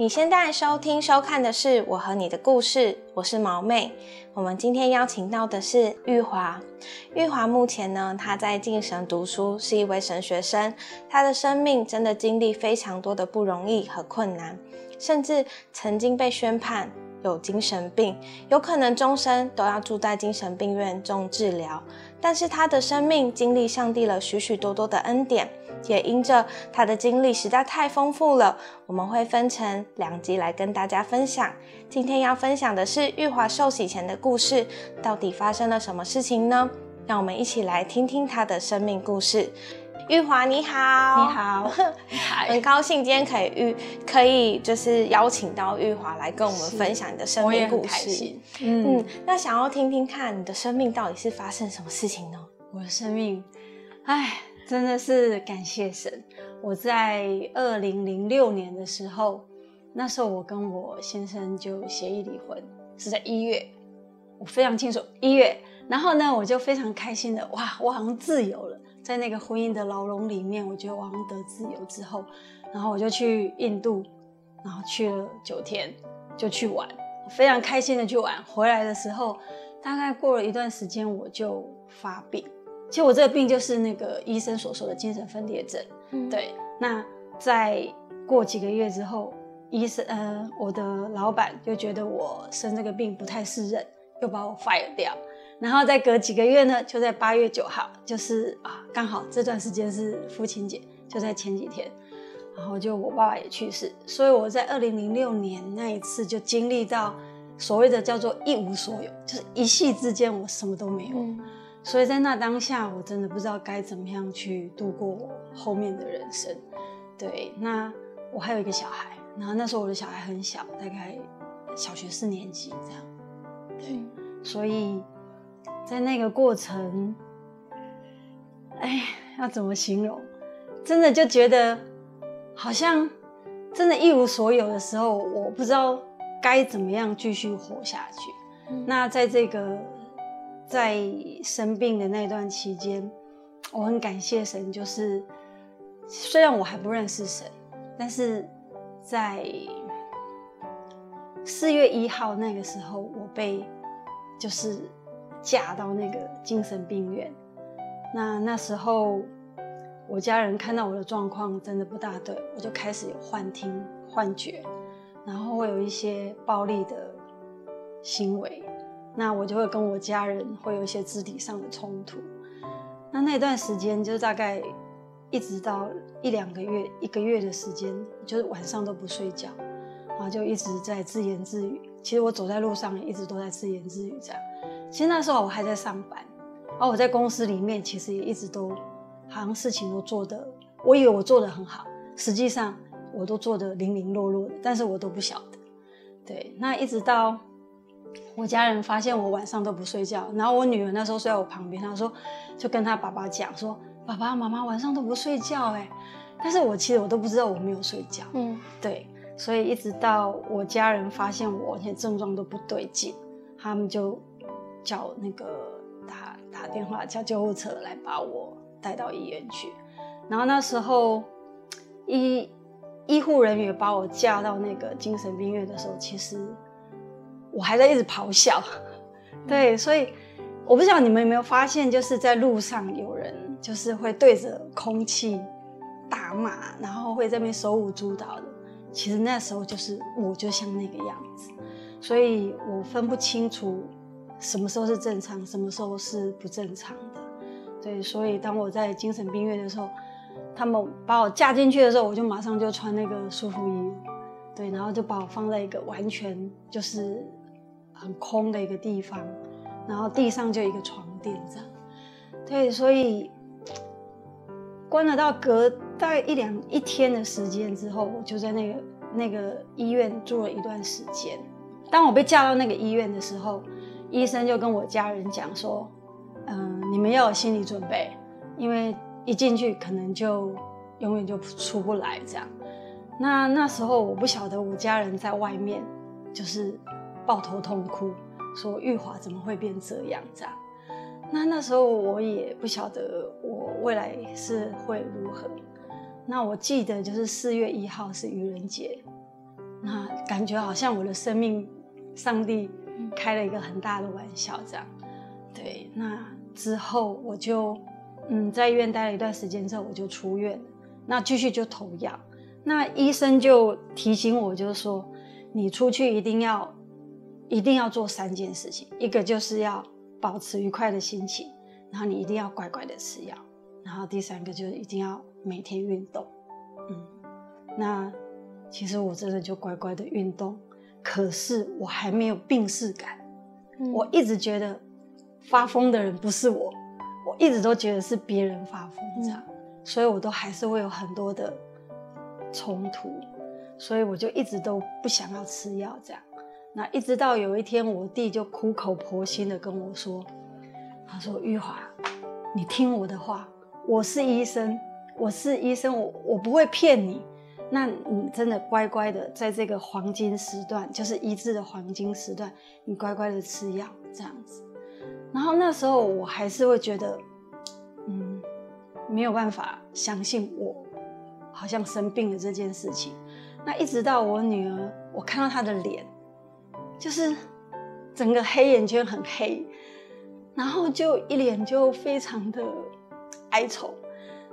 你现在收听、收看的是《我和你的故事》，我是毛妹。我们今天邀请到的是玉华。玉华目前呢，他在进神读书，是一位神学生。他的生命真的经历非常多的不容易和困难，甚至曾经被宣判有精神病，有可能终身都要住在精神病院中治疗。但是他的生命经历上帝了许许多多的恩典。也因着他的经历实在太丰富了，我们会分成两集来跟大家分享。今天要分享的是玉华受洗前的故事，到底发生了什么事情呢？让我们一起来听听他的生命故事。玉华你好，你好，很高兴今天可以遇可以就是邀请到玉华来跟我们分享你的生命故事。嗯，那想要听听看你的生命到底是发生什么事情呢？我的生命，哎。真的是感谢神！我在二零零六年的时候，那时候我跟我先生就协议离婚，是在一月，我非常清楚一月。然后呢，我就非常开心的，哇，我好像自由了，在那个婚姻的牢笼里面，我觉得我好像得自由之后，然后我就去印度，然后去了九天，就去玩，非常开心的去玩。回来的时候，大概过了一段时间，我就发病。其实我这个病就是那个医生所说的精神分裂症，对。那在过几个月之后，医生呃，我的老板就觉得我生这个病不太适任，又把我 fire 掉。然后再隔几个月呢，就在八月九号，就是啊，刚好这段时间是父亲节，就在前几天，然后就我爸爸也去世，所以我在二零零六年那一次就经历到所谓的叫做一无所有，就是一夕之间我什么都没有。所以在那当下，我真的不知道该怎么样去度过我后面的人生。对，那我还有一个小孩，然后那时候我的小孩很小，大概小学四年级这样。对，所以在那个过程，哎，要怎么形容？真的就觉得好像真的一无所有的时候，我不知道该怎么样继续活下去。那在这个。在生病的那段期间，我很感谢神。就是虽然我还不认识神，但是在四月一号那个时候，我被就是嫁到那个精神病院。那那时候，我家人看到我的状况真的不大对，我就开始有幻听、幻觉，然后会有一些暴力的行为。那我就会跟我家人会有一些肢体上的冲突。那那段时间就大概一直到一两个月、一个月的时间，就是晚上都不睡觉，然后就一直在自言自语。其实我走在路上也一直都在自言自语这样。其实那时候我还在上班，而我在公司里面其实也一直都好像事情都做得，我以为我做得很好，实际上我都做得零零落落的，但是我都不晓得。对，那一直到。我家人发现我晚上都不睡觉，然后我女儿那时候睡在我旁边，她说就跟她爸爸讲说：“爸爸妈妈晚上都不睡觉。”哎，但是我其实我都不知道我没有睡觉。嗯，对，所以一直到我家人发现我而且症状都不对劲，他们就叫那个打打电话叫救护车来把我带到医院去。然后那时候医医护人员把我架到那个精神病院的时候，其实。我还在一直咆哮，对，所以我不知道你们有没有发现，就是在路上有人就是会对着空气大骂，然后会在那边手舞足蹈的。其实那时候就是我就像那个样子，所以我分不清楚什么时候是正常，什么时候是不正常的。对，所以当我在精神病院的时候，他们把我架进去的时候，我就马上就穿那个束缚衣，对，然后就把我放在一个完全就是。很空的一个地方，然后地上就一个床垫这样，对，所以关了到隔大概一两一天的时间之后，我就在那个那个医院住了一段时间。当我被架到那个医院的时候，医生就跟我家人讲说：“嗯，你们要有心理准备，因为一进去可能就永远就出不来这样。”那那时候我不晓得我家人在外面就是。抱头痛哭，说玉华怎么会变这样？这样，那那时候我也不晓得我未来是会如何。那我记得就是四月一号是愚人节，那感觉好像我的生命，上帝开了一个很大的玩笑这样。对，那之后我就嗯在医院待了一段时间之后，我就出院。那继续就投药，那医生就提醒我，就是说你出去一定要一定要做三件事情，一个就是要。保持愉快的心情，然后你一定要乖乖的吃药，然后第三个就是一定要每天运动。嗯，那其实我真的就乖乖的运动，可是我还没有病逝感。我一直觉得发疯的人不是我，我一直都觉得是别人发疯这样，所以我都还是会有很多的冲突，所以我就一直都不想要吃药这样。那一直到有一天，我弟就苦口婆心的跟我说：“他说玉华，你听我的话，我是医生，我是医生，我我不会骗你。那你真的乖乖的在这个黄金时段，就是医治的黄金时段，你乖乖的吃药这样子。然后那时候我还是会觉得，嗯，没有办法相信我好像生病了这件事情。那一直到我女儿，我看到她的脸。”就是整个黑眼圈很黑，然后就一脸就非常的哀愁，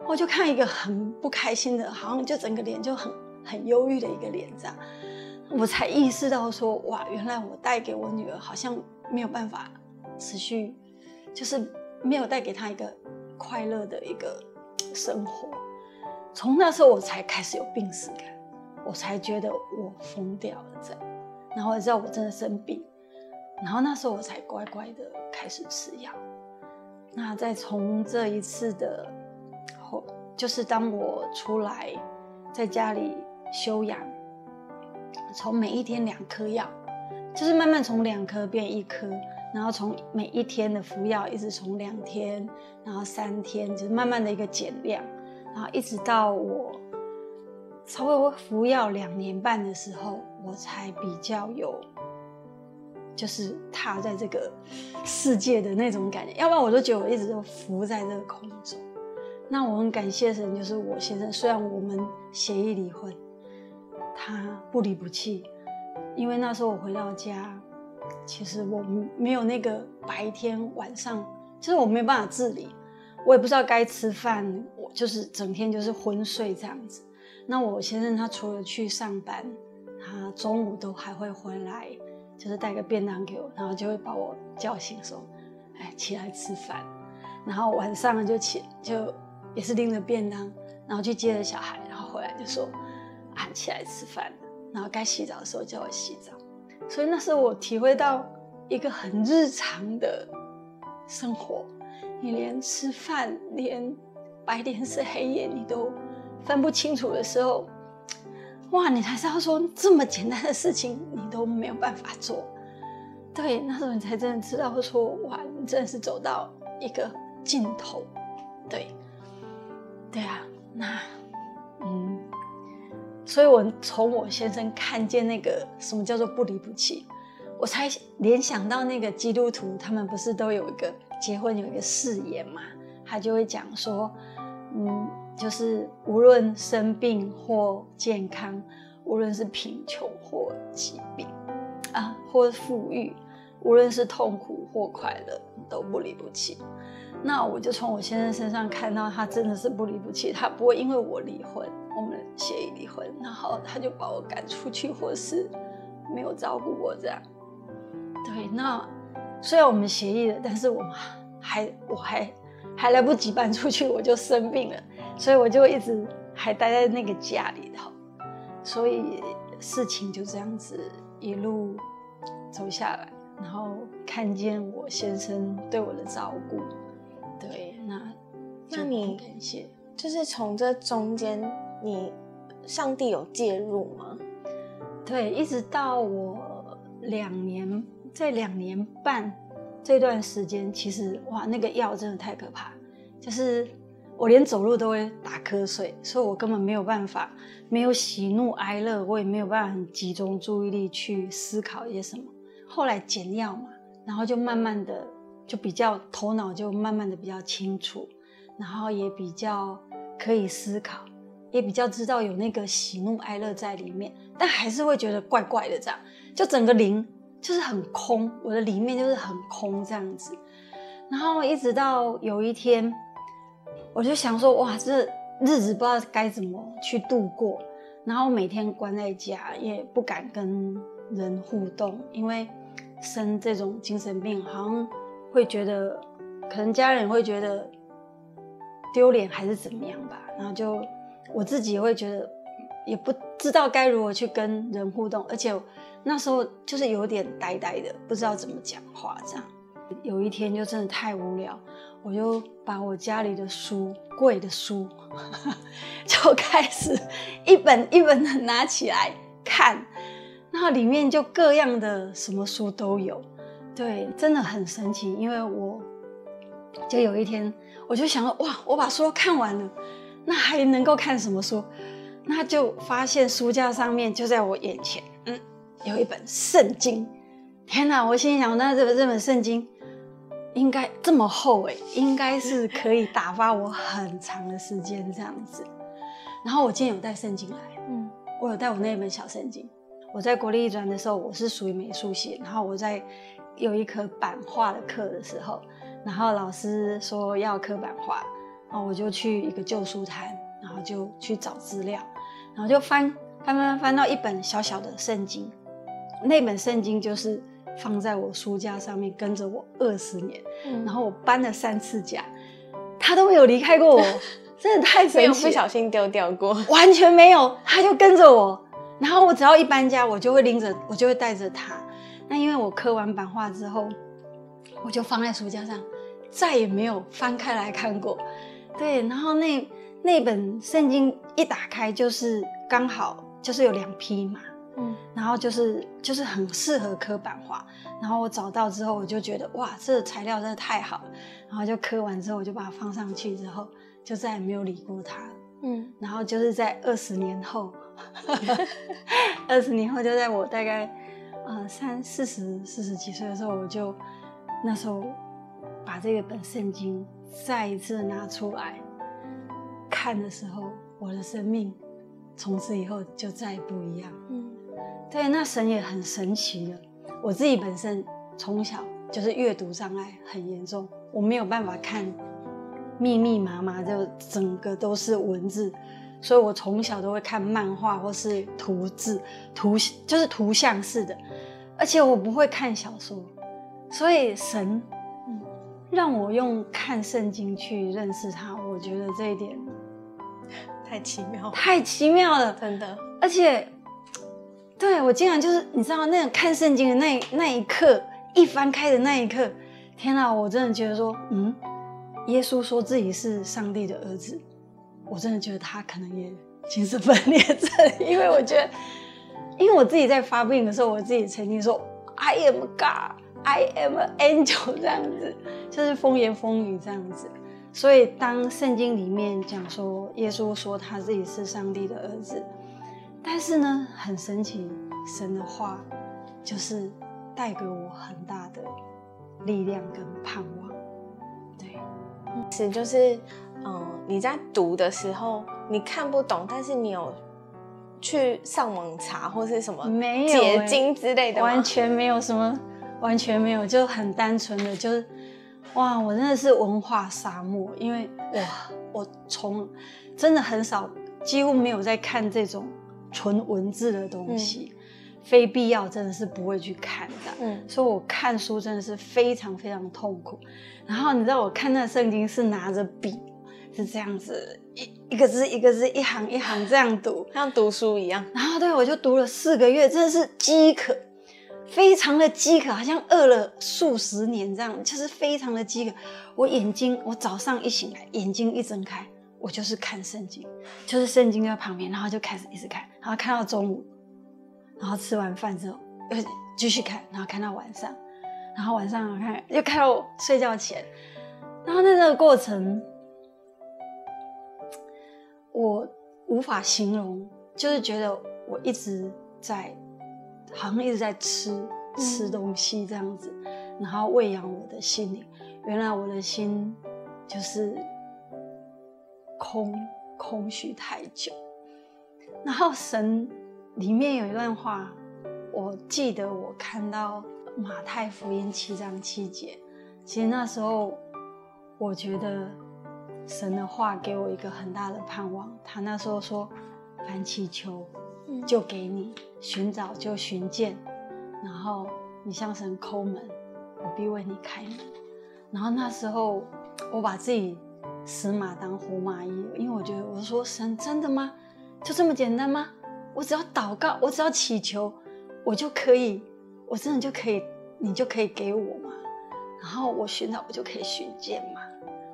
我就看一个很不开心的，好像就整个脸就很很忧郁的一个脸这样，我才意识到说哇，原来我带给我女儿好像没有办法持续，就是没有带给她一个快乐的一个生活。从那时候我才开始有病耻感，我才觉得我疯掉了这样。然后知道我真的生病，然后那时候我才乖乖的开始吃药。那再从这一次的，就是当我出来在家里休养，从每一天两颗药，就是慢慢从两颗变一颗，然后从每一天的服药一直从两天，然后三天，就是慢慢的一个减量，然后一直到我。差不多服药两年半的时候，我才比较有，就是踏在这个世界的那种感觉。要不然我都觉得我一直都浮在这个空中。那我很感谢神，就是我先生，虽然我们协议离婚，他不离不弃。因为那时候我回到家，其实我没有那个白天晚上，就是我没办法自理，我也不知道该吃饭，我就是整天就是昏睡这样子。那我先生他除了去上班，他中午都还会回来，就是带个便当给我，然后就会把我叫醒说：“哎，起来吃饭。”然后晚上就起就也是拎着便当，然后去接着小孩，然后回来就说：“啊，起来吃饭。”然后该洗澡的时候叫我洗澡。所以那时候我体会到一个很日常的生活，你连吃饭，连白天是黑夜，你都。分不清楚的时候，哇！你才知道说这么简单的事情你都没有办法做，对，那时候你才真的知道说哇，你真的是走到一个尽头，对，对啊，那嗯，所以我从我先生看见那个什么叫做不离不弃，我才联想到那个基督徒，他们不是都有一个结婚有一个誓言嘛，他就会讲说，嗯。就是无论生病或健康，无论是贫穷或疾病，啊，或富裕，无论是痛苦或快乐，都不离不弃。那我就从我先生身上看到，他真的是不离不弃，他不会因为我离婚，我们协议离婚，然后他就把我赶出去，或是没有照顾我这样。对，那虽然我们协议了，但是我们还，我还还来不及搬出去，我就生病了。所以我就一直还待在那个家里头，所以事情就这样子一路走下来，然后看见我先生对我的照顾，对，那那你感谢，就是从这中间，你上帝有介入吗？对，一直到我两年，这两年半这段时间，其实哇，那个药真的太可怕，就是。我连走路都会打瞌睡，所以我根本没有办法，没有喜怒哀乐，我也没有办法很集中注意力去思考一些什么。后来减药嘛，然后就慢慢的就比较头脑就慢慢的比较清楚，然后也比较可以思考，也比较知道有那个喜怒哀乐在里面，但还是会觉得怪怪的，这样就整个灵就是很空，我的里面就是很空这样子。然后一直到有一天，我就想说，哇，这日子不知道该怎么去度过。然后每天关在家，也不敢跟人互动，因为生这种精神病，好像会觉得，可能家人会觉得丢脸还是怎么样吧。然后就我自己也会觉得，也不知道该如何去跟人互动，而且那时候就是有点呆呆的，不知道怎么讲话这样。有一天就真的太无聊，我就把我家里的书柜的书 就开始一本一本的拿起来看，那里面就各样的什么书都有，对，真的很神奇。因为我就有一天我就想说，哇，我把书都看完了，那还能够看什么书？那就发现书架上面就在我眼前，嗯，有一本圣经。天哪！我心想，那这本这本圣经。应该这么厚哎，应该是可以打发我很长的时间这样子。然后我今天有带圣经来，嗯，我有带我那一本小圣经。我在国立艺专的时候，我是属于美术系，然后我在有一科版画的课的时候，然后老师说要刻版画，然后我就去一个旧书摊，然后就去找资料，然后就翻翻翻翻到一本小小的圣经，那本圣经就是。放在我书架上面，跟着我二十年，然后我搬了三次家，他都没有离开过我，真的太神奇。没有不小心丢掉过，完全没有，他就跟着我。然后我只要一搬家，我就会拎着，我就会带着它。那因为我刻完版画之后，我就放在书架上，再也没有翻开来看过。对，然后那那本圣经一打开，就是刚好就是有两匹马。嗯，然后就是就是很适合刻版画，然后我找到之后，我就觉得哇，这材料真的太好了，然后就刻完之后，我就把它放上去之后，就再也没有理过它。嗯，然后就是在二十年后，二十年后就在我大概呃三四十四十几岁的时候，我就那时候把这个本圣经再一次拿出来看的时候，我的生命从此以后就再也不一样。嗯。对，那神也很神奇的。我自己本身从小就是阅读障碍很严重，我没有办法看密密麻麻就整个都是文字，所以我从小都会看漫画或是图字图，就是图像式的，而且我不会看小说。所以神让我用看圣经去认识他，我觉得这一点太奇妙，太奇妙了，真的，而且。对我经常就是你知道那种看圣经的那那一刻，一翻开的那一刻，天哪！我真的觉得说，嗯，耶稣说自己是上帝的儿子，我真的觉得他可能也精神分裂症，因为我觉得，因为我自己在发病的时候，我自己曾经说 I am God, I am an angel 这样子，就是风言风语这样子。所以当圣经里面讲说耶稣说他自己是上帝的儿子。但是呢，很神奇，神的话就是带给我很大的力量跟盼望。对，是就是，嗯，你在读的时候你看不懂，但是你有去上网查或是什么没有结晶之类的完全没有什么，完全没有，就很单纯的，就是哇，我真的是文化沙漠，因为哇，我从真的很少，几乎没有在看这种。纯文字的东西，非必要真的是不会去看的。嗯，所以我看书真的是非常非常痛苦。然后你知道，我看那圣经是拿着笔，是这样子一一个字一个字，一行一行这样读，像读书一样。然后对我就读了四个月，真的是饥渴，非常的饥渴，好像饿了数十年这样，就是非常的饥渴。我眼睛，我早上一醒来，眼睛一睁开。我就是看圣经，就是圣经在旁边，然后就开始一直看，然后看到中午，然后吃完饭之后又继续看，然后看到晚上，然后晚上看又看到睡觉前，然后在这个过程，我无法形容，就是觉得我一直在，好像一直在吃吃东西这样子，然后喂养我的心灵。原来我的心就是空空虚太久。然后神里面有一段话，我记得我看到马太福音七章七节。其实那时候我觉得神的话给我一个很大的盼望。他那时候说：“凡祈求，就给你；寻找，就寻见。然后你向神叩门，我必为你开门。”然后那时候我把自己死马当活马医，因为我觉得我说神真的吗？就这么简单吗？我只要祷告，我只要祈求，我就可以，我真的就可以，你就可以给我吗？然后我寻找，我就可以寻见吗？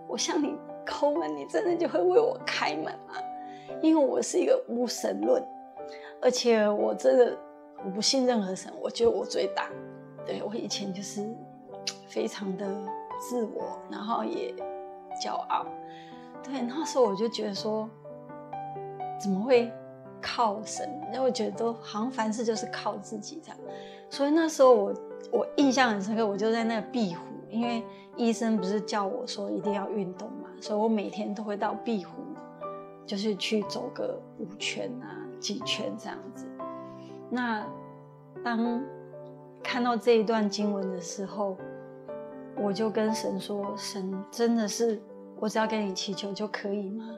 我向你叩门，你真的就会为我开门吗？因为我是一个无神论，而且我真的我不信任何神，我觉得我最大。对我以前就是非常的自我，然后也骄傲。对，那时候我就觉得说。怎么会靠神？因为我觉得都好像凡事就是靠自己这样，所以那时候我我印象很深刻，我就在那个壁虎，因为医生不是叫我说一定要运动，所以我每天都会到壁湖，就是去走个五圈啊几圈这样子。那当看到这一段经文的时候，我就跟神说：“神真的是我只要跟你祈求就可以吗？”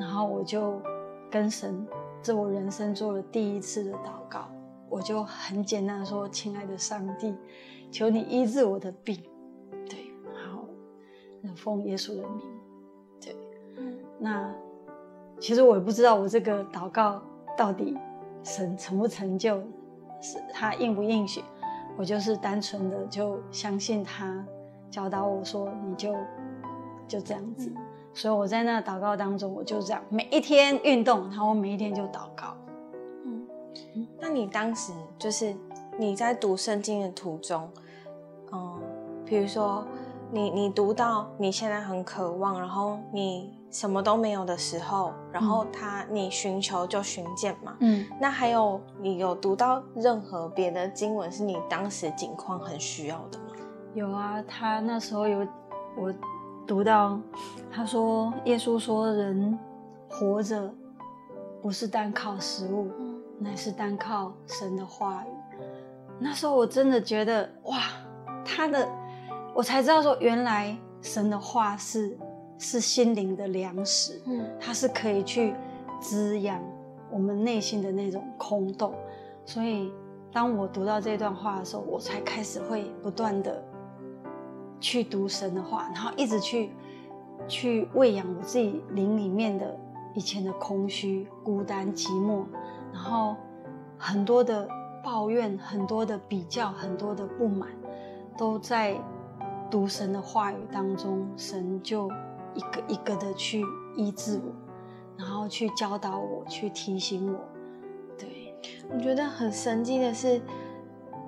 然后我就。跟神，这我人生做了第一次的祷告，我就很简单的说：“亲爱的上帝，求你医治我的病。”对，然后，奉耶稣的名，那其实我也不知道我这个祷告到底神成不成就，是他应不应许，我就是单纯的就相信他教导我说，你就就这样子。所以我在那祷告当中，我就这样每一天运动，然后我每一天就祷告。嗯，那你当时就是你在读圣经的途中，嗯，比如说你你读到你现在很渴望，然后你什么都没有的时候，然后他你寻求就寻见嘛。嗯，那还有你有读到任何别的经文是你当时境况很需要的吗？有啊，他那时候有我。读到，他说：“耶稣说，人活着不是单靠食物，乃是单靠神的话语。”那时候我真的觉得，哇，他的，我才知道说，原来神的话是是心灵的粮食，嗯，它是可以去滋养我们内心的那种空洞。所以，当我读到这段话的时候，我才开始会不断的。去读神的话，然后一直去去喂养我自己灵里面的以前的空虚、孤单、寂寞，然后很多的抱怨、很多的比较、很多的不满，都在读神的话语当中，神就一个一个的去医治我，然后去教导我，去提醒我。对，我觉得很神奇的是，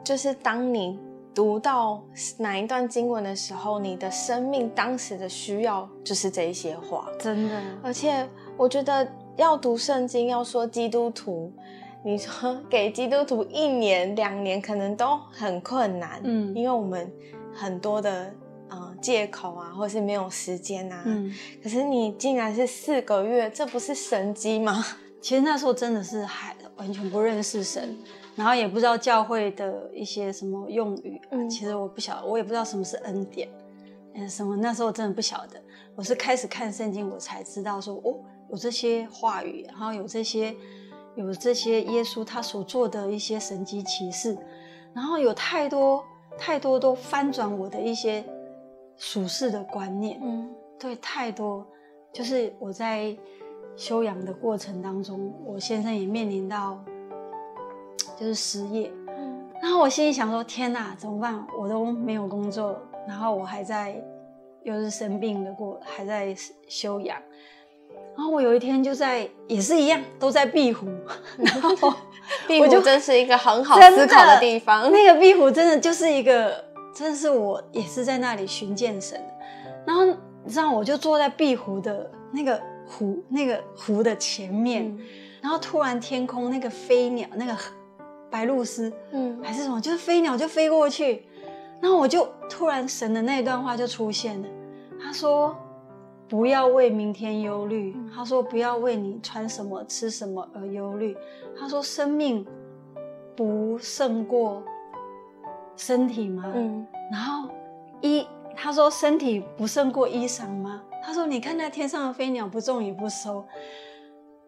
就是当你。读到哪一段经文的时候，你的生命当时的需要就是这一些话，真的。而且我觉得要读圣经，要说基督徒，你说给基督徒一年两年可能都很困难，嗯，因为我们很多的嗯借口啊，或是没有时间啊，嗯。可是你竟然是四个月，这不是神机吗？其实那时候真的是还完全不认识神。然后也不知道教会的一些什么用语，嗯其实我不晓得，我也不知道什么是恩典，嗯，什么那时候真的不晓得。我是开始看圣经，我才知道说，哦，有这些话语，然后有这些，有这些耶稣他所做的一些神迹奇事，然后有太多太多都翻转我的一些属世的观念，嗯，对，太多，就是我在修养的过程当中，我先生也面临到。就是失业，嗯然后我心里想说：天哪，怎么办？我都没有工作，然后我还在，又是生病的过，还在休养。然后我有一天就在，也是一样，都在壁虎。然后壁虎真是一个很好思考的地方。那个壁虎真的就是一个，真的是我也是在那里寻见神。然后你知道，我就坐在壁湖的那个湖，那个湖的前面，然后突然天空那个飞鸟那个。白鹭鸶，嗯，还是什么，就是飞鸟就飞过去，然后我就突然神的那一段话就出现了，他说：“不要为明天忧虑。”他说：“不要为你穿什么、吃什么而忧虑。”他说：“生命不胜过身体吗？”嗯，然后衣他说：“身体不胜过衣裳吗？”他说：“你看那天上的飞鸟，不种也不收，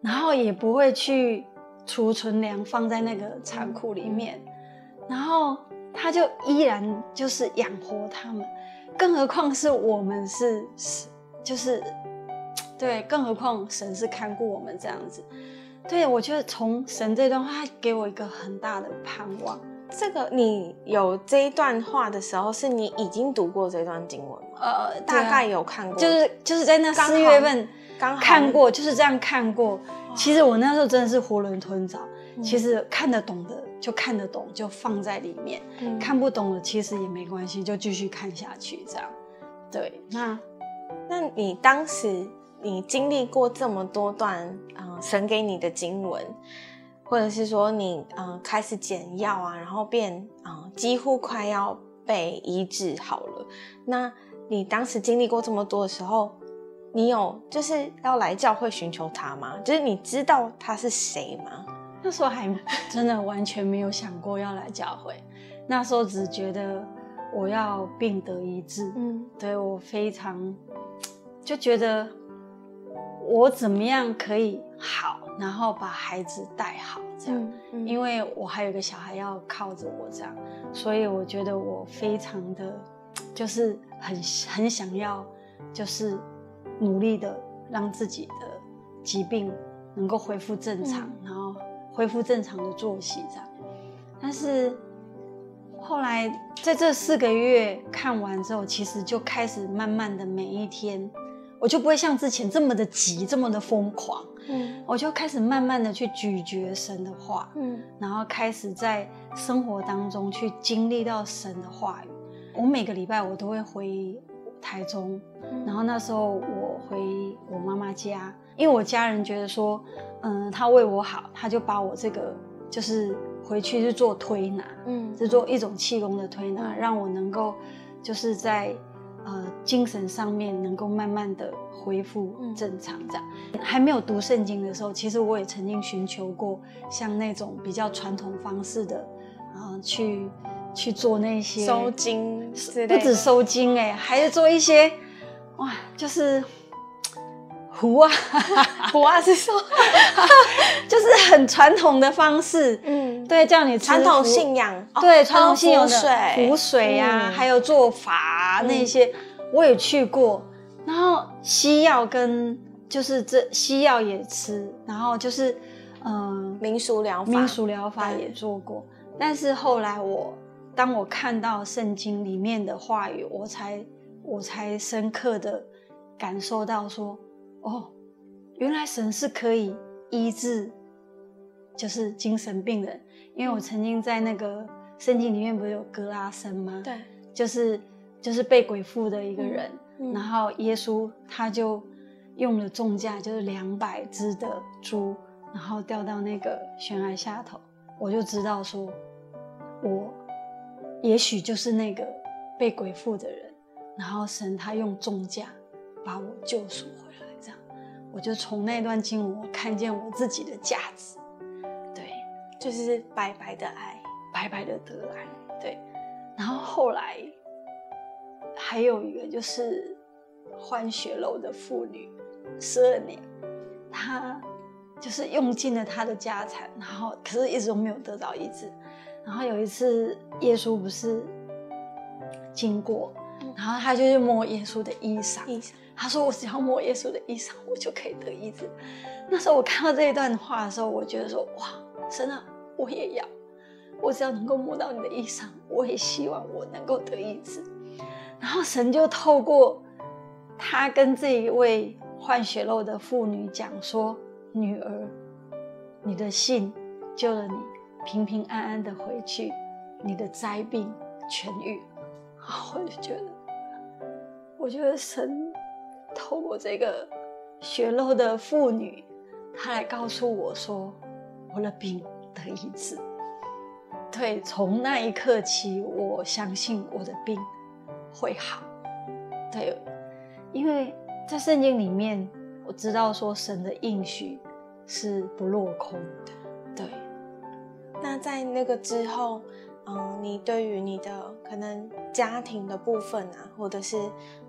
然后也不会去储存粮放在那个仓库里面，然后。”他就依然就是养活他们，更何况是我们是是就是，对，更何况神是看顾我们这样子，对我觉得从神这段话给我一个很大的盼望。这个你有这一段话的时候，是你已经读过这段经文吗？呃，大概有看过，就是就是在那四月份刚看过，就是这样看过。其实我那时候真的是囫囵吞枣，其实看得懂的。就看得懂，就放在里面；看不懂的，其实也没关系，就继续看下去。这样，对。那，那你当时你经历过这么多段，嗯，神给你的经文，或者是说你，嗯，开始减药啊，然后变，嗯，几乎快要被医治好了。那你当时经历过这么多的时候，你有就是要来教会寻求他吗？就是你知道他是谁吗？那时候还 真的完全没有想过要来教会，那时候只觉得我要病得医治，嗯，对我非常就觉得我怎么样可以好，然后把孩子带好这样，因为我还有个小孩要靠着我这样，所以我觉得我非常的就是很很想要，就是努力的让自己的疾病能够恢复正常，然后。恢复正常的作息，这样。但是后来在这四个月看完之后，其实就开始慢慢的每一天，我就不会像之前这么的急，这么的疯狂。嗯，我就开始慢慢的去咀嚼神的话，嗯，然后开始在生活当中去经历到神的话语。我每个礼拜我都会回台中，然后那时候我回我妈妈家，因为我家人觉得说。嗯，他为我好，他就把我这个就是回去去做推拿，嗯，是做一种气功的推拿，让我能够就是在呃精神上面能够慢慢的恢复正常。这样还没有读圣经的时候，其实我也曾经寻求过像那种比较传统方式的，啊，去去做那些收经，不止收经哎，还是做一些哇，就是。胡啊，胡啊是说，就是很传统的方式，嗯，对，叫你传统信仰，对，传统信仰的湖水。呀，还有做法那些，我也去过。然后西药跟就是这西药也吃，然后就是嗯民俗疗法，民俗疗法也做过。但是后来我当我看到圣经里面的话语，我才我才深刻的感受到说。哦，原来神是可以医治，就是精神病人。因为我曾经在那个圣经里面不是有格拉森吗？对，就是就是被鬼附的一个人，然后耶稣他就用了重价，就是两百只的猪，然后掉到那个悬崖下头。我就知道说，我也许就是那个被鬼附的人，然后神他用重价把我救赎回来。我就从那段经文，我看见我自己的价值，对，就是白白的爱，白白的得来，对。然后后来还有一个就是换血楼的妇女，十二年，她就是用尽了她的家产，然后可是一直都没有得到医治。然后有一次耶稣不是经过，然后他就去摸耶稣的衣裳。他说：“我只要摸耶稣的衣裳，我就可以得医治。”那时候我看到这一段话的时候，我觉得说：“哇，神啊，我也要！我只要能够摸到你的衣裳，我也希望我能够得医治。”然后神就透过他跟这一位换血肉的妇女讲说：“女儿，你的信救了你，平平安安的回去，你的灾病痊愈。”我就觉得，我觉得神。透过这个血肉的妇女，她来告诉我说：“我的病得医治。”对，从那一刻起，我相信我的病会好。对，因为在圣经里面，我知道说神的应许是不落空的。对，那在那个之后，嗯，你对于你的可能家庭的部分啊，或者是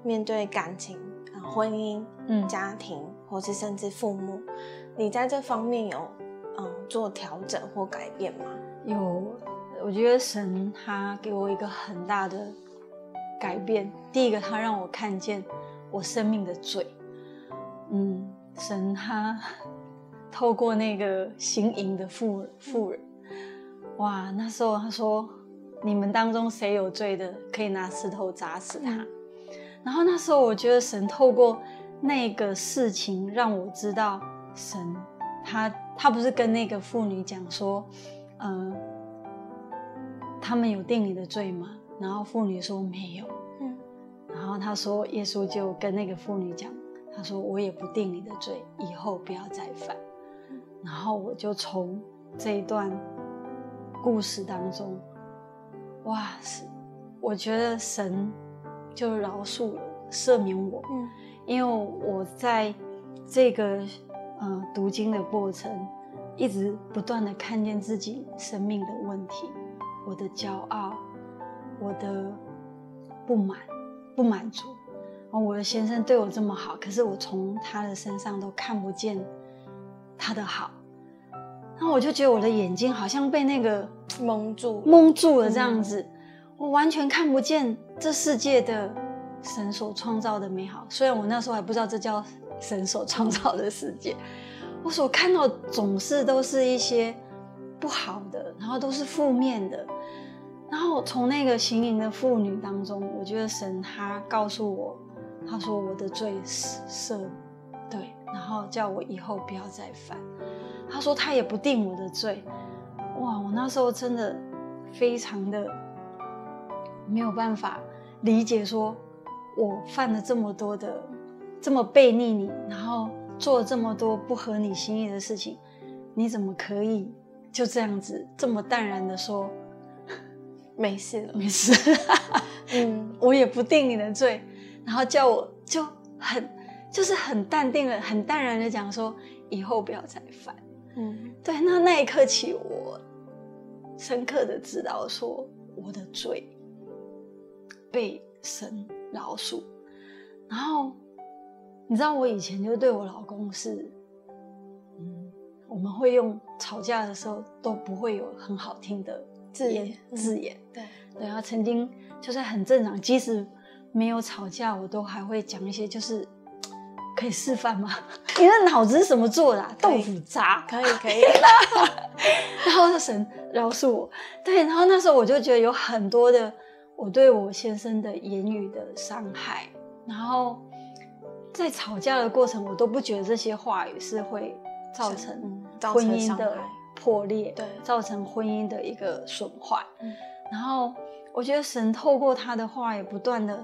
面对感情、婚姻、嗯，家庭，或是甚至父母，你在这方面有嗯做调整或改变吗？有，我觉得神他给我一个很大的改变。第一个，他让我看见我生命的罪。嗯，神他透过那个行淫的妇妇人，哇，那时候他说：“你们当中谁有罪的，可以拿石头砸死他。”然后那时候我觉得神透过那个事情让我知道，神他他不是跟那个妇女讲说。嗯，他们有定你的罪吗？然后妇女说没有。嗯，然后他说，耶稣就跟那个妇女讲，他说我也不定你的罪，以后不要再犯。然后我就从这一段故事当中，哇塞，我觉得神就饶恕了，赦免我。嗯，因为我在这个呃读经的过程。一直不断的看见自己生命的问题，我的骄傲，我的不满，不满足。哦，我的先生对我这么好，可是我从他的身上都看不见他的好。那我就觉得我的眼睛好像被那个蒙住，蒙住了这样子，我完全看不见这世界的神所创造的美好。虽然我那时候还不知道这叫神所创造的世界。我所看到总是都是一些不好的，然后都是负面的。然后从那个行淫的妇女当中，我觉得神他告诉我，他说我的罪赦，对，然后叫我以后不要再犯。他说他也不定我的罪。哇，我那时候真的非常的没有办法理解，说我犯了这么多的，这么背逆你，然后。做了这么多不合你心意的事情，你怎么可以就这样子这么淡然的说没事了，没事？嗯，我也不定你的罪，然后叫我就很就是很淡定的、很淡然的讲说以后不要再犯。嗯，对。那那一刻起，我深刻的知道说我的罪被神饶恕，然后。你知道我以前就对我老公是，嗯，我们会用吵架的时候都不会有很好听的字眼字眼，对对啊，曾经就是很正常，即使没有吵架，我都还会讲一些就是可以示范吗？你的脑子是什么做的？豆腐渣？可以可以。然后神饶恕我，对，然后那时候我就觉得有很多的我对我先生的言语的伤害，然后。在吵架的过程，我都不觉得这些话语是会造成婚姻的破裂，对，造成婚姻的一个损坏。然后我觉得神透过他的话语，不断的，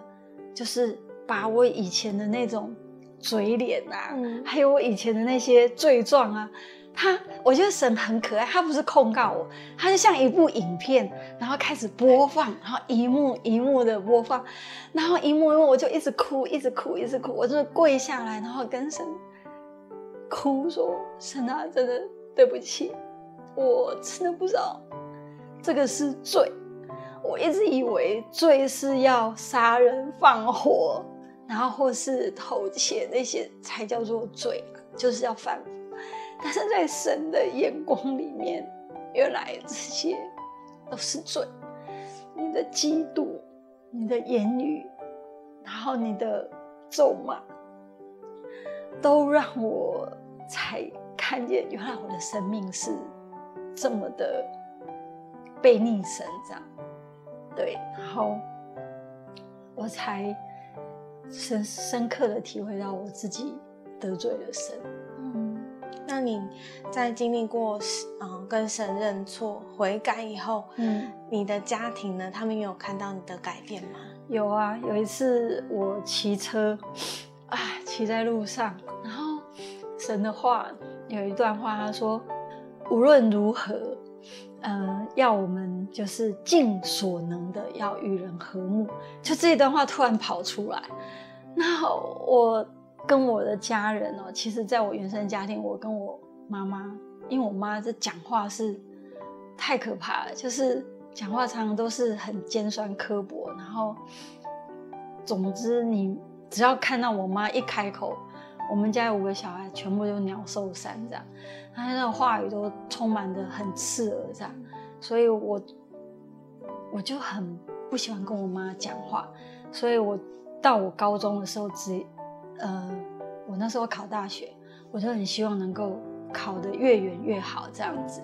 就是把我以前的那种嘴脸啊，还有我以前的那些罪状啊。他，我觉得神很可爱。他不是控告我，他就像一部影片，然后开始播放，然后一幕一幕的播放，然后一幕一幕我就一直哭，一直哭，一直哭。我就跪下来，然后跟神哭说：“神啊，真的对不起，我真的不知道这个是罪。我一直以为罪是要杀人放火，然后或是偷窃那些才叫做罪，就是要犯。”但是在神的眼光里面，原来这些都是罪。你的嫉妒，你的言语，然后你的咒骂，都让我才看见，原来我的生命是这么的被逆神这样。对，然后我才深深刻的体会到我自己得罪了神。那你在经历过嗯跟神认错悔改以后，嗯，你的家庭呢？他们有看到你的改变吗？有啊，有一次我骑车，啊，骑在路上，然后神的话有一段话，他说：无论如何，呃，要我们就是尽所能的要与人和睦，就这一段话突然跑出来。那我跟我的家人哦，其实在我原生家庭，我跟我妈妈，因为我妈这讲话是太可怕了，就是讲话常常都是很尖酸刻薄，然后总之你只要看到我妈一开口。我们家五个小孩，全部都鸟兽散这样，他那个话语都充满着很刺耳这样，所以我我就很不喜欢跟我妈讲话，所以我到我高中的时候，只呃，我那时候考大学，我就很希望能够考得越远越好这样子，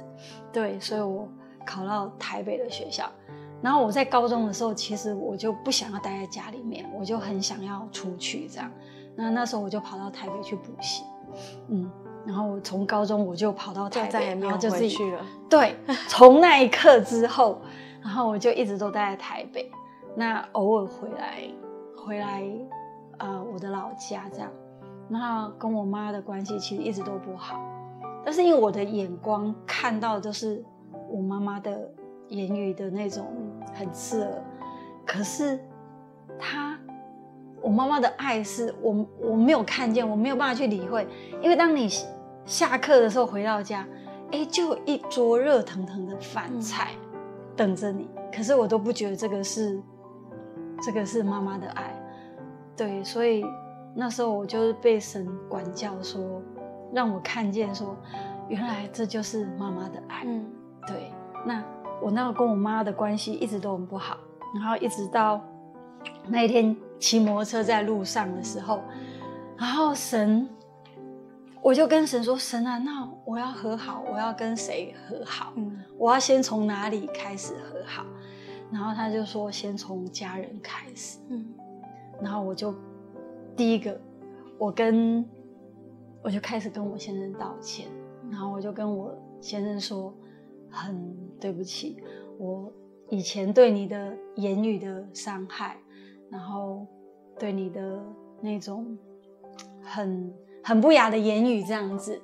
对，所以我考到台北的学校，然后我在高中的时候，其实我就不想要待在家里面，我就很想要出去这样。那那时候我就跑到台北去补习，嗯，然后从高中我就跑到台北，然后就自己去了。对，从那一刻之后，然后我就一直都待在台北，那偶尔回来，回来，呃，我的老家这样，然后跟我妈的关系其实一直都不好，但是因为我的眼光看到都是我妈妈的言语的那种很刺耳，可是她。我妈妈的爱是我我没有看见，我没有办法去理会，因为当你下课的时候回到家，哎，就有一桌热腾腾的饭菜等着你，可是我都不觉得这个是这个是妈妈的爱，对，所以那时候我就是被神管教，说让我看见说，原来这就是妈妈的爱，嗯，对，那我那个跟我妈的关系一直都很不好，然后一直到那一天。骑摩托车在路上的时候，然后神，我就跟神说：“神啊，那我要和好，我要跟谁和好？嗯，我要先从哪里开始和好？”然后他就说：“先从家人开始。”嗯，然后我就第一个，我跟我就开始跟我先生道歉，然后我就跟我先生说：“很对不起，我以前对你的言语的伤害。”然后，对你的那种很很不雅的言语这样子，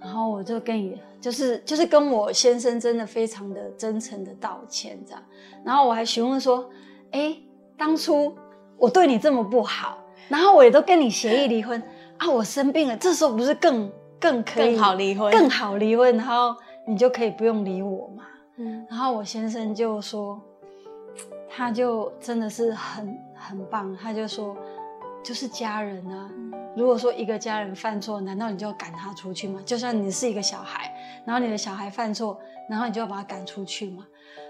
然后我就跟你就是就是跟我先生真的非常的真诚的道歉这样，然后我还询问说，哎，当初我对你这么不好，然后我也都跟你协议离婚啊，我生病了，这时候不是更更可以更好离婚，更好离婚，然后你就可以不用理我嘛，嗯，然后我先生就说，他就真的是很。很棒，他就说，就是家人啊。如果说一个家人犯错，难道你就要赶他出去吗？就算你是一个小孩，然后你的小孩犯错，然后你就要把他赶出去吗？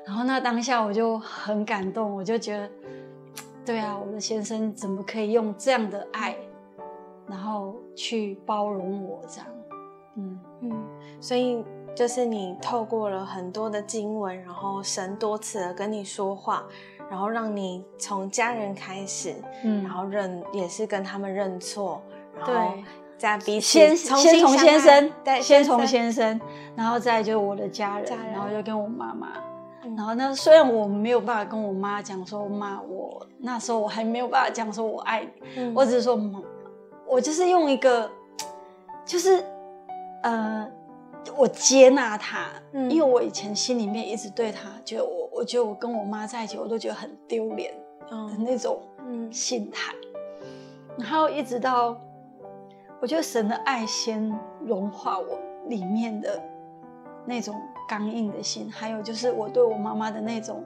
然后那当下我就很感动，我就觉得，对啊，我的先生怎么可以用这样的爱，然后去包容我这样？嗯。嗯，所以就是你透过了很多的经文，然后神多次的跟你说话。然后让你从家人开始，嗯，然后认也是跟他们认错，然后再彼此先先从先生，对，先从先生，然后再就我的家人，然后就跟我妈妈，然后呢虽然我没有办法跟我妈讲说妈，我那时候我还没有办法讲说我爱你，我只是说妈，我就是用一个，就是呃。我接纳他，因为我以前心里面一直对他，觉得我，我觉得我跟我妈在一起，我都觉得很丢脸的那种心态。然后一直到，我觉得神的爱先融化我里面的那种刚硬的心，还有就是我对我妈妈的那种，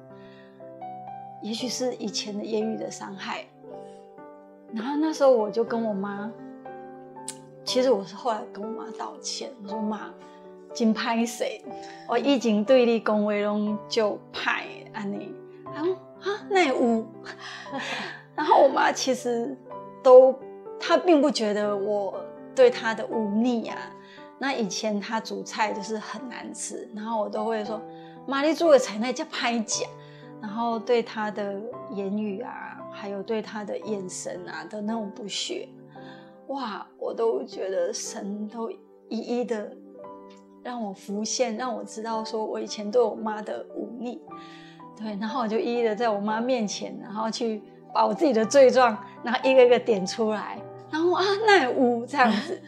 也许是以前的言语的伤害。然后那时候我就跟我妈，其实我是后来跟我妈道歉，我说妈。真拍谁，我以前对你讲话拢就拍安尼，然后啊那屋，然后我妈其实都她并不觉得我对她的忤逆啊。那以前他煮菜就是很难吃，然后我都会说妈你煮的菜那叫拍假，然后对他的言语啊，还有对他的眼神啊的那种不屑，哇，我都觉得神都一一的。让我浮现，让我知道说我以前对我妈的忤逆，对，然后我就一一的在我妈面前，然后去把我自己的罪状，然后一个一个点出来，然后啊，那也污这样子，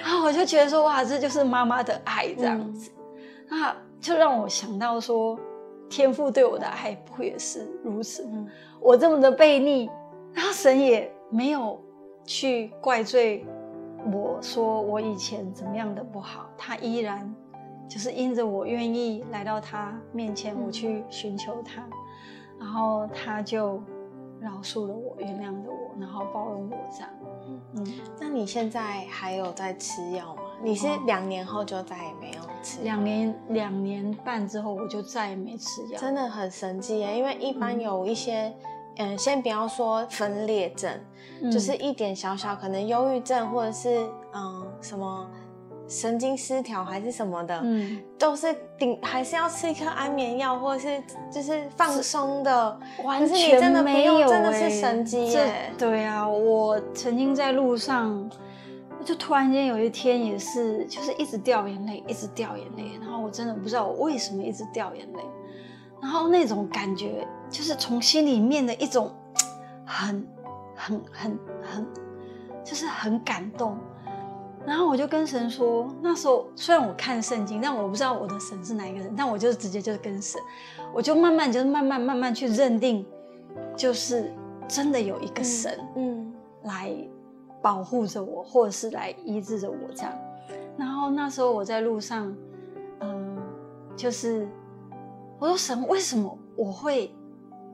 然后我就觉得说哇，这就是妈妈的爱这样子，那就让我想到说，天父对我的爱不也是如此？嗯我这么的悖逆，然后神也没有去怪罪我说我以前怎么样的不好，他依然就是因着我愿意来到他面前，嗯我去寻求他，然后他就饶恕了我，原谅了我，然后包容我这样。嗯，那你现在还有在吃药吗？你是哦两年后就再也没有吃药？两年两年半之后，我就再也没吃药。真的很神奇耶，因为一般嗯有一些，嗯、先不要说分裂症，嗯就是一点小小可能忧郁症或者是嗯什么神经失调还是什么的，嗯，都是顶还是要吃一颗安眠药或者是就是放松的。完全你全真的不没有、真的是神机这耶对啊，我曾经在路上，就突然间有一天也是，就是一直掉眼泪，一直掉眼泪，然后我真的不知道我为什么一直掉眼泪，然后那种感觉就是从心里面的一种很很很很，就是很感动。然后我就跟神说，那时候虽然我看圣经，但我不知道我的神是哪一个人，但我就直接就是跟神，我就慢慢就是慢慢慢慢去认定，就是真的有一个神嗯来保护着我，或者是来医治着我这样。然后那时候我在路上，嗯、就是我说神，为什么我会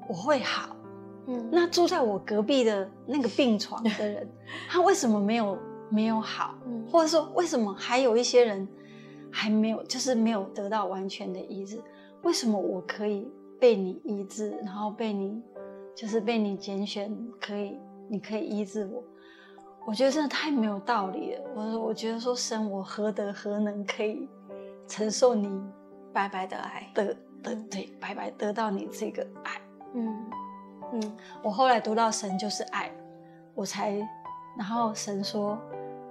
我会好？嗯那住在我隔壁的那个病床的人，他为什么没有没有好？嗯或者说为什么还有一些人还没有，就是没有得到完全的医治？为什么我可以被你医治，然后被你就是被你拣选，可以你可以医治我？我觉得真的太没有道理了。我说，我觉得说神，我何德何能可以承受你白白的爱，得得对白白得到你这个爱？嗯嗯我后来读到神就是爱，我才，然后神说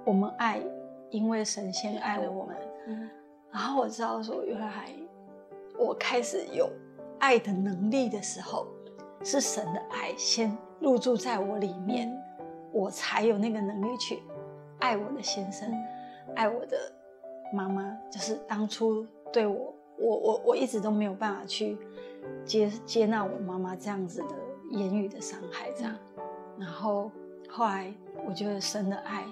我们爱，因为神先爱了我们。嗯然后我知道说，原来我开始有爱的能力的时候，是神的爱先入住在我里面，我才有那个能力去爱我的先生，爱我的妈妈。就是当初对我，我我我一直都没有办法去接接纳我妈妈这样子的言语的伤害，这样。然后后来我觉得神的爱，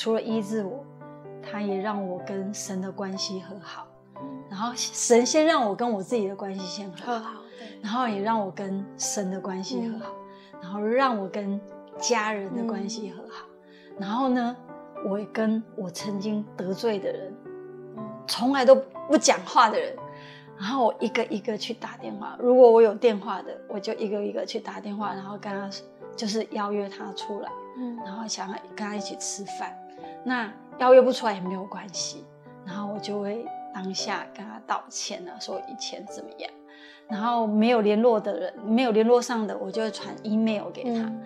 除了医治我，他也让我跟神的关系和好。然后神先让我跟我自己的关系先和好，然后也让我跟神的关系和好，然后让我跟家人的关系和好。然后呢，我跟我曾经得罪的人，嗯从来都不讲话的人，然后我一个一个去打电话。如果我有电话的，我就一个一个去打电话，然后跟他就是邀约他出来，嗯然后想要跟他一起吃饭。那邀约不出来也没有关系，然后我就会当下跟他道歉啊，说以前怎么样。然后没有联络的人，没有联络上的，我就会传 email 给他。嗯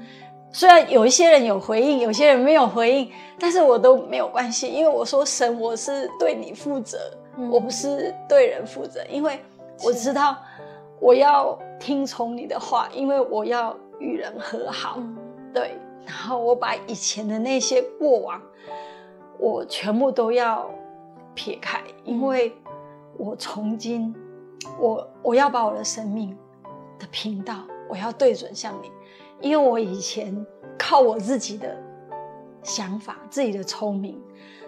虽然有一些人有回应，有些人没有回应，但是我都没有关系，因为我说神，我是对你负责，嗯我不是对人负责，因为我知道我要听从你的话，因为我要与人和好，嗯对，然后我把以前的那些过往，我全部都要撇开，因为我从今，我我要把我的生命的频道，我要对准向你，因为我以前靠我自己的想法、自己的聪明，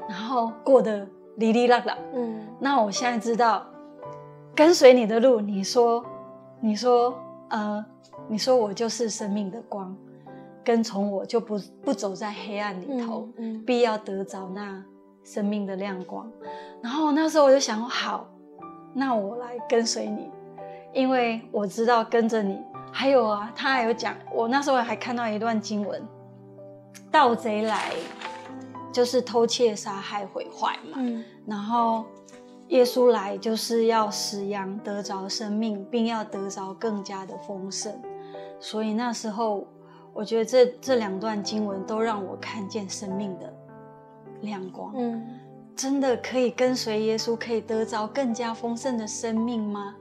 然后过得哩哩啦啦。嗯那我现在知道，跟随你的路，你说，你说，呃，你说我就是生命的光，跟从我就不不走在黑暗里头，嗯必要得着那生命的亮光。然后那时候我就想，好，那我来跟随你，因为我知道跟着你。还有啊，他还有讲，我那时候还看到一段经文，盗贼来就是偷窃、杀害、毁坏嘛。嗯然后耶稣来就是要使羊得着生命，并要得着更加的丰盛。所以那时候，我觉得这这两段经文都让我看见生命的亮光。嗯真的可以跟随耶稣，可以得着更加丰盛的生命吗？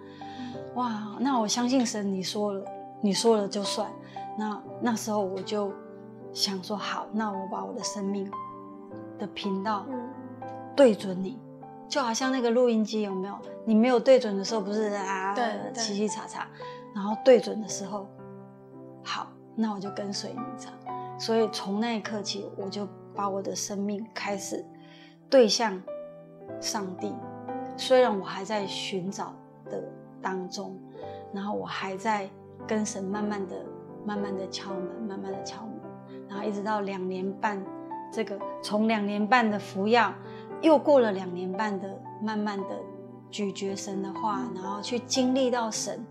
哇，那我相信神，你说了，你说了就算。那那时候我就想说，好，那我把我的生命的频道嗯对准你，就好像那个录音机有没有？你没有对准的时候，不是啊，对对叽叽喳喳，然后对准的时候，好，那我就跟随你这样。所以从那一刻起，我就把我的生命开始对向上帝。虽然我还在寻找的当中，然后我还在跟神慢慢的、慢慢的敲门，慢慢的敲门，然后一直到两年半，这个从两年半的服药，又过了两年半的慢慢的咀嚼神的话，然后去经历到神，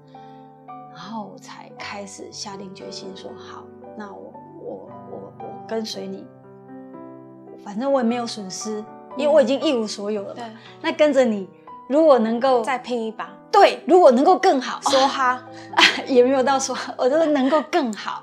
然后我才开始下定决心说好，那我我我我跟随你，反正我也没有损失，因为我已经一无所有了嘛。对，那跟着你，如果能够再拼一把，对，如果能够更好，说哈，也没有到说，我就是能够更好，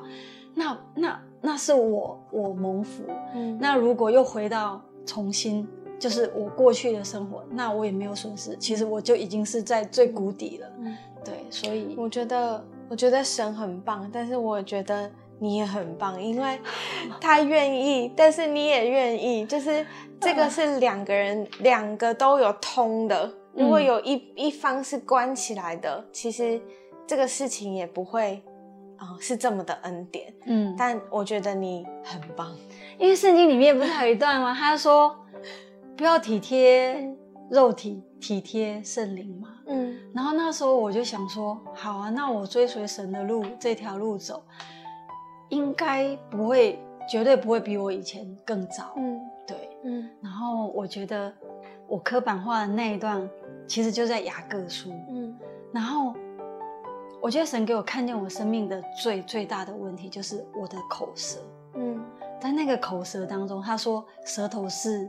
那那那是我我蒙福。嗯，那如果又回到重新就是我过去的生活，那我也没有损失。其实我就已经是在最谷底了。嗯对，所以我觉得，我觉得神很棒，但是我觉得你也很棒，因为 他愿意，但是你也愿意，就是这个是两个人，两个都有通的。如果有一一方是关起来的，其实这个事情也不会啊、是这么的恩典。嗯，但我觉得你很棒，因为圣经里面不是还有一段吗？他说不要体贴肉体，体贴圣灵嘛。嗯然后那时候我就想说，好啊，那我追随神的路这条路走，应该不会，绝对不会比我以前更早。嗯对，嗯然后我觉得我刻板化的那一段，其实就在雅各书。嗯然后我觉得神给我看见我生命的最最大的问题，就是我的口舌。嗯在那个口舌当中，他说舌头是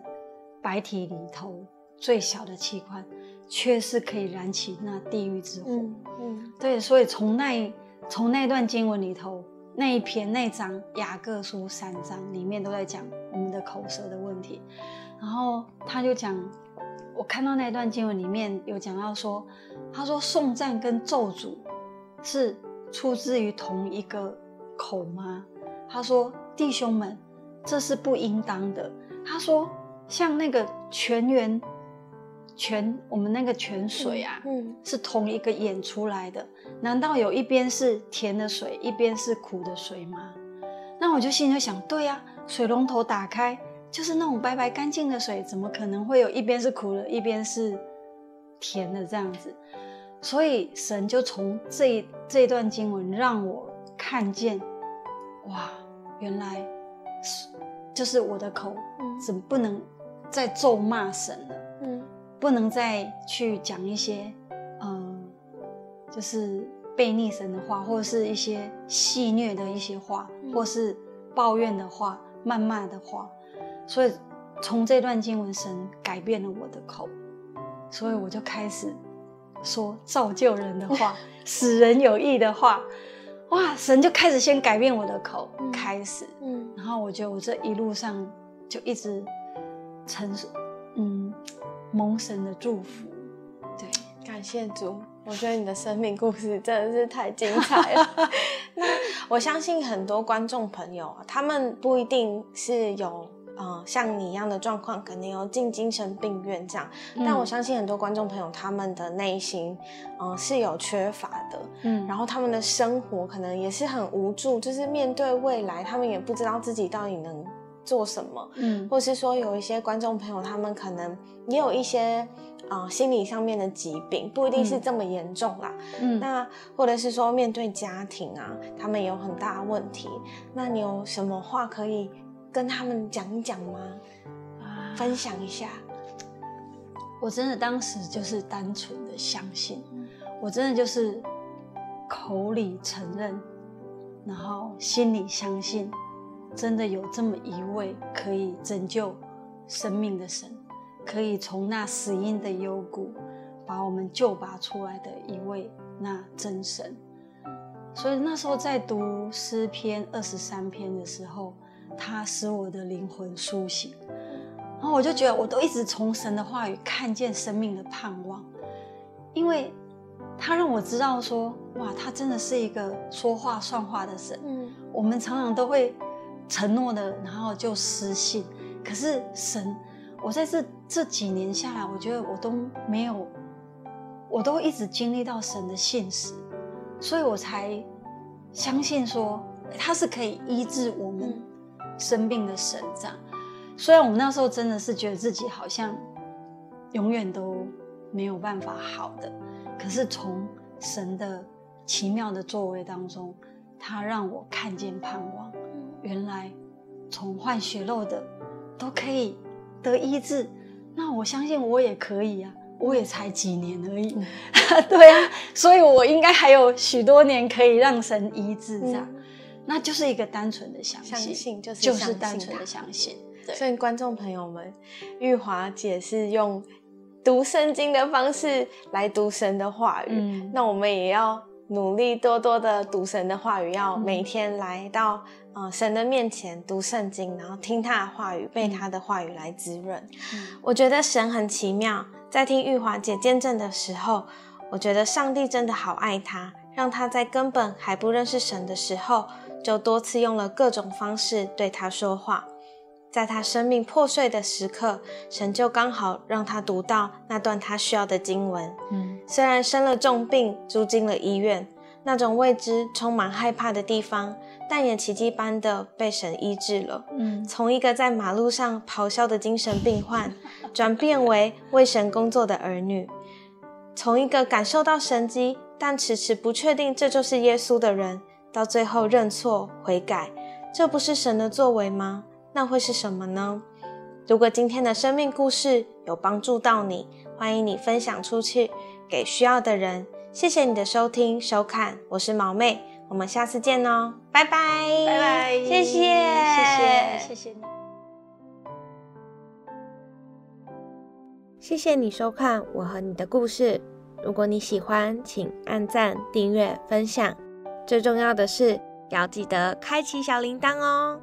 白体里头最小的器官，却是可以燃起那地狱之火。嗯嗯对，所以从那一从那段经文里头，那一篇那章雅各书三章里面都在讲我们的口舌的问题。然后他就讲，我看到那段经文里面有讲到说，他说颂赞跟咒诅是出自于同一个口吗？他说弟兄们，这是不应当的。他说像那个泉源泉，我们那个泉水啊，嗯是同一个演出来的，难道有一边是甜的水，一边是苦的水吗？那我就心里就想，对呀、水龙头打开就是那种白白干净的水，怎么可能会有一边是苦的，一边是甜的这样子？所以神就从这一这一段经文让我看见，哇，原来就是我的口嗯怎么不能再咒骂神了？嗯不能再去讲一些，呃，就是背逆神的话，或者是一些戏谑的一些话，嗯或是抱怨的话、谩骂的话。所以从这段经文，神改变了我的口，所以我就开始说造就人的话，使人有益的话。哇，神就开始先改变我的口，嗯开始，嗯然后我觉得我这一路上就一直承受，嗯，蒙神的祝福。对，感谢主，我觉得你的生命故事真的是太精彩了。那我相信很多观众朋友啊，他们不一定是有呃像你一样的状况，可能有进精神病院这样，但我相信很多观众朋友他们的内心嗯、呃是有缺乏的，嗯，然后他们的生活可能也是很无助，就是面对未来，他们也不知道自己到底能做什么。嗯或是说有一些观众朋友，他们可能也有一些呃心理上面的疾病，不一定是嗯这么严重啦。嗯，那或者是说面对家庭啊，他们也有很大的问题，那你有什么话可以跟他们讲一讲吗？啊分享一下。我真的当时就是单纯的相信，嗯我真的就是口里承认，然后心里相信，真的有这么一位可以拯救生命的神，可以从那死因的幽谷把我们救拔出来的一位那真神。所以那时候在读诗篇二十三篇的时候，他使我的灵魂苏醒。然后我就觉得，我都一直从神的话语看见生命的盼望，因为他让我知道说，哇，他真的是一个说话算话的神。嗯我们常常都会承诺的，然后就失信。可是神，我在这这几年下来，我觉得我都没有，我都一直经历到神的现实，所以我才相信说他是可以医治我们生病的神。这样，虽然我们那时候真的是觉得自己好像永远都没有办法好的，可是从神的奇妙的作为当中，他让我看见盼望。原来从患血肉的都可以。得医治，那我相信我也可以啊，我也才几年而已，对啊，所以我应该还有许多年可以让神医治这样，那就是一个单纯的相信，就是就是单纯的相信。所以观众朋友们，玉华姐是用读圣经的方式来读神的话语，那我们也要努力多多的读神的话语，要每天来到。呃，神的面前读圣经，然后听他的话语，被他的话语来滋润。我觉得神很奇妙，在听玉华姐见证的时候，我觉得上帝真的好爱她，让她在根本还不认识神的时候，就多次用了各种方式对她说话。在他生命破碎的时刻，神就刚好让他读到那段他需要的经文。嗯，虽然生了重病，住进了医院，那种未知、充满害怕的地方。但也奇迹般的被神医治了。嗯，从一个在马路上咆哮的精神病患，转变为为神工作的儿女；从一个感受到神迹，但迟迟不确定这就是耶稣的人，到最后认错悔改。这不是神的作为吗？那会是什么呢？如果今天的生命故事有帮助到你，欢迎你分享出去给需要的人。谢谢你的收听收看，我是毛妹。我们下次见哦，拜拜，拜拜，谢谢，谢谢，谢谢你，谢谢你收看我和你的故事。如果你喜欢，请按赞、订阅、分享，最重要的是要记得开启小铃铛哦。